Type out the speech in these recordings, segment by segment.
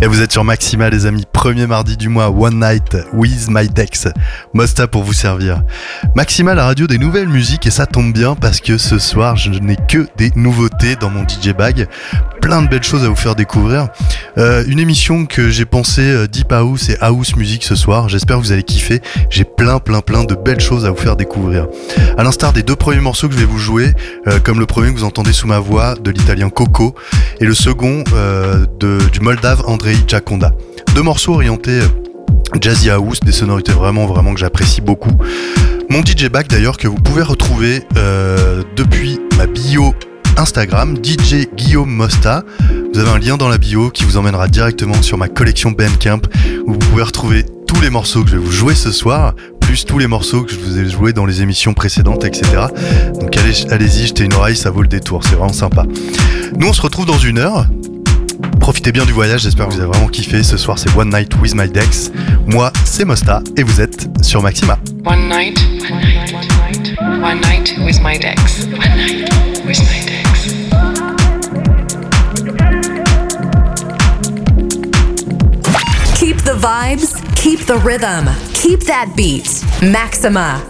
Et vous êtes sur Maxima, les amis. Premier mardi du mois, One Night with My Dex. Mosta pour vous servir. Maxima, la radio des nouvelles musiques, et ça tombe bien parce que ce soir, je n'ai que des nouveautés dans mon DJ bag. Plein de belles choses à vous faire découvrir. Euh, une émission que j'ai pensé euh, Deep House et House Music ce soir. J'espère que vous allez kiffer. J'ai plein, plein, plein de belles choses à vous faire découvrir. À l'instar des deux premiers morceaux que je vais vous jouer, euh, comme le premier que vous entendez sous ma voix de l'italien Coco et le second de, du moldave Andrei Jaconda. Deux morceaux orientés jazzy house, des sonorités vraiment vraiment que j'apprécie beaucoup. Mon DJ back d'ailleurs que vous pouvez retrouver depuis ma bio Instagram, DJ Guillaume Mosta. Vous avez un lien dans la bio qui vous emmènera directement sur ma collection Bandcamp où vous pouvez retrouver tous les morceaux que je vais vous jouer ce soir, plus tous les morceaux que je vous ai joués dans les émissions précédentes, etc. Donc allez, allez-y, jetez une oreille, ça vaut le détour, c'est vraiment sympa. Nous on se retrouve dans une heure Profitez bien du voyage, j'espère que vous avez vraiment kiffé. Ce soir, c'est One Night with My Dex. Moi, c'est Mosta et vous êtes sur Maxima. One night, one night, one night with my Dex. One night with my Dex. Keep the vibes, keep the rhythm, keep that beat. Maxima.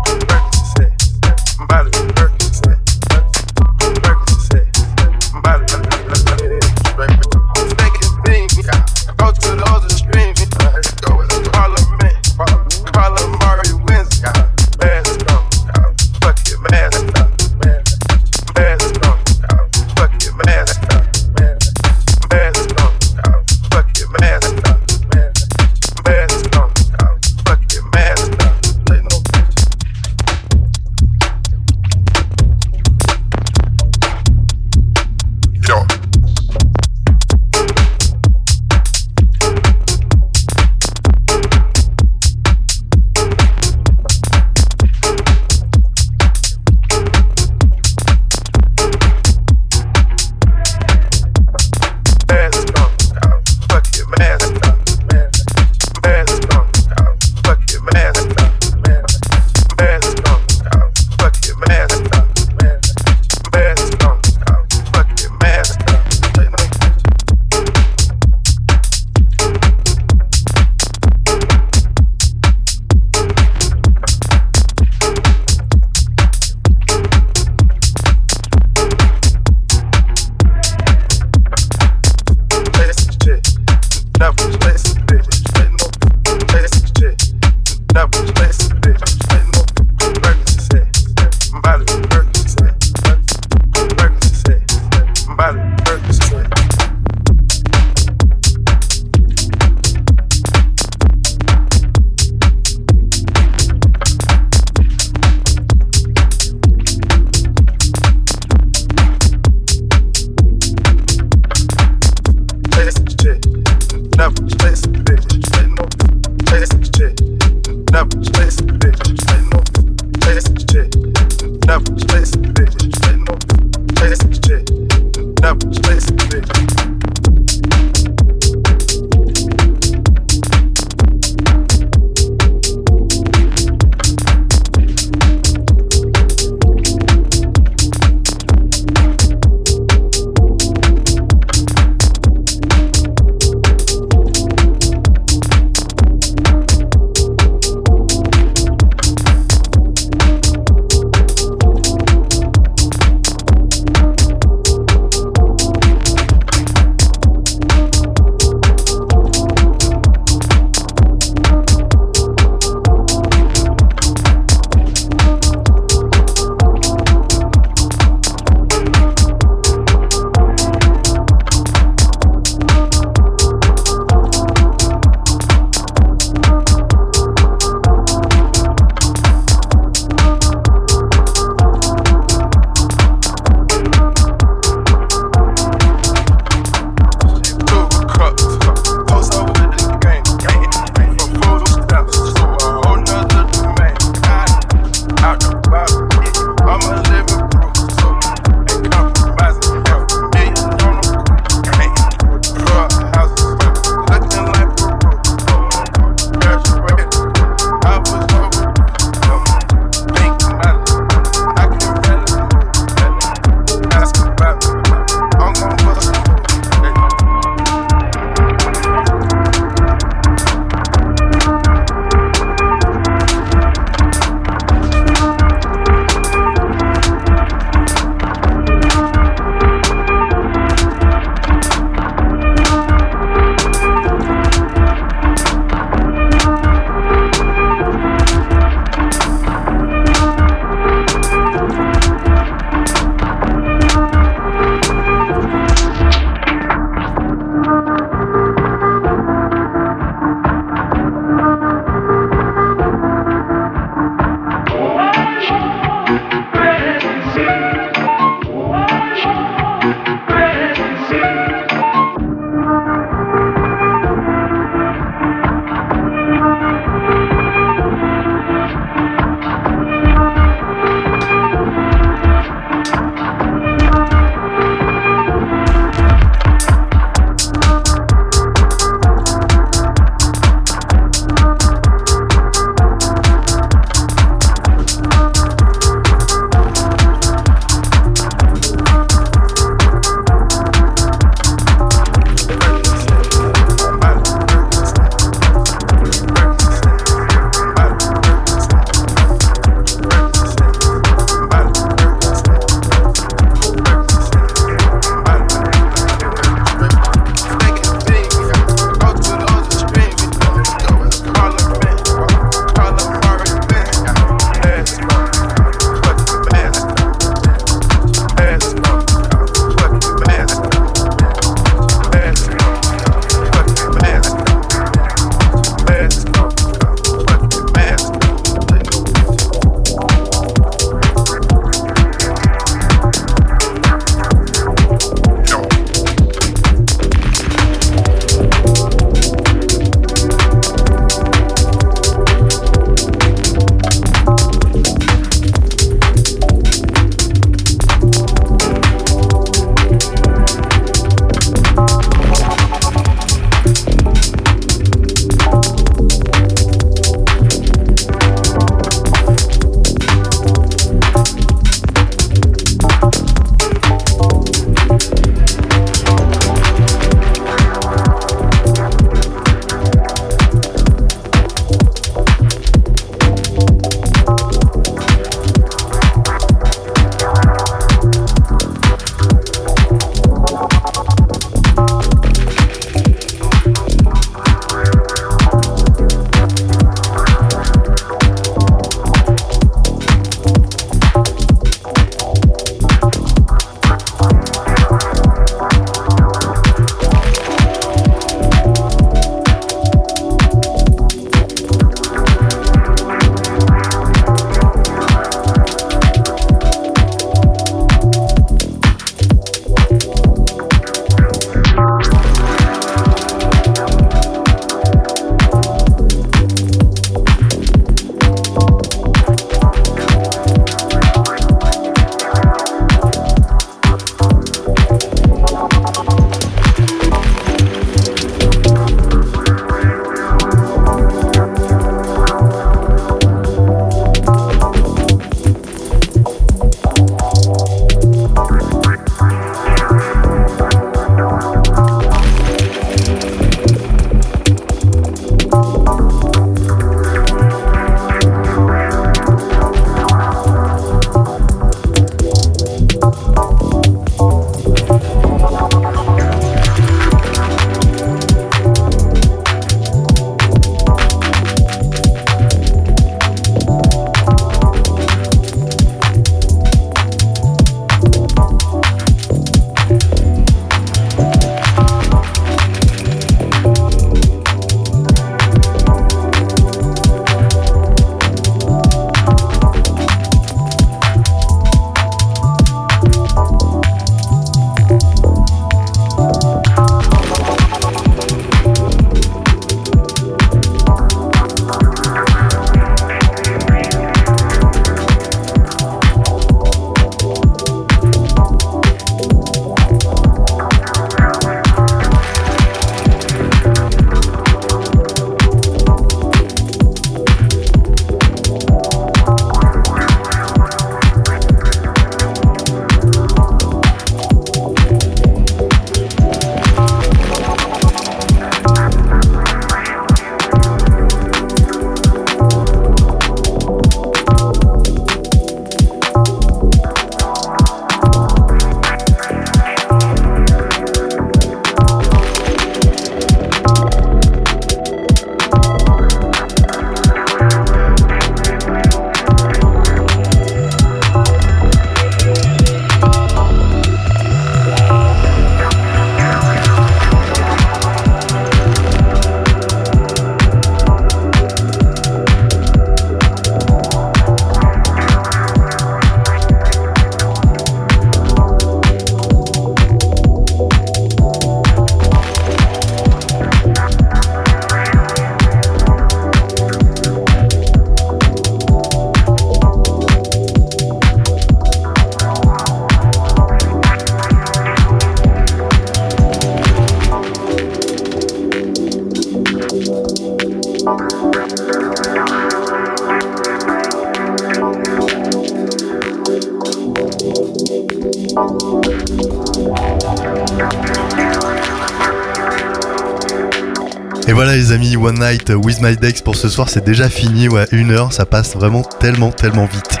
One Night with My Dex pour ce soir, c'est déjà fini, ouais, une heure, ça passe vraiment tellement, tellement vite.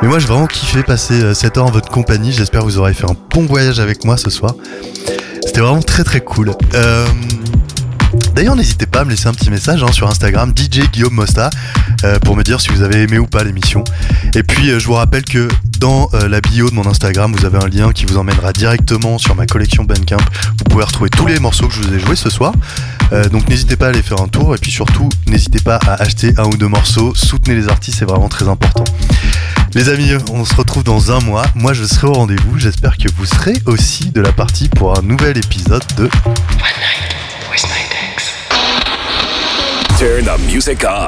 Mais moi j'ai vraiment kiffé passer euh, cette heure en votre compagnie, j'espère que vous aurez fait un bon voyage avec moi ce soir. C'était vraiment très très cool. Euh, D'ailleurs, n'hésitez pas à me laisser un petit message hein, sur Instagram, DJ Guillaume Mosta, euh, pour me dire si vous avez aimé ou pas l'émission. Et puis, je vous rappelle que dans la bio de mon Instagram, vous avez un lien qui vous emmènera directement sur ma collection Bandcamp. Vous pouvez retrouver tous les morceaux que je vous ai joués ce soir. Euh, donc, n'hésitez pas à aller faire un tour. Et puis surtout, n'hésitez pas à acheter un ou deux morceaux. Soutenez les artistes, c'est vraiment très important. Les amis, on se retrouve dans un mois. Moi, je serai au rendez-vous. J'espère que vous serez aussi de la partie pour un nouvel épisode de One night Dex. Turn the music up.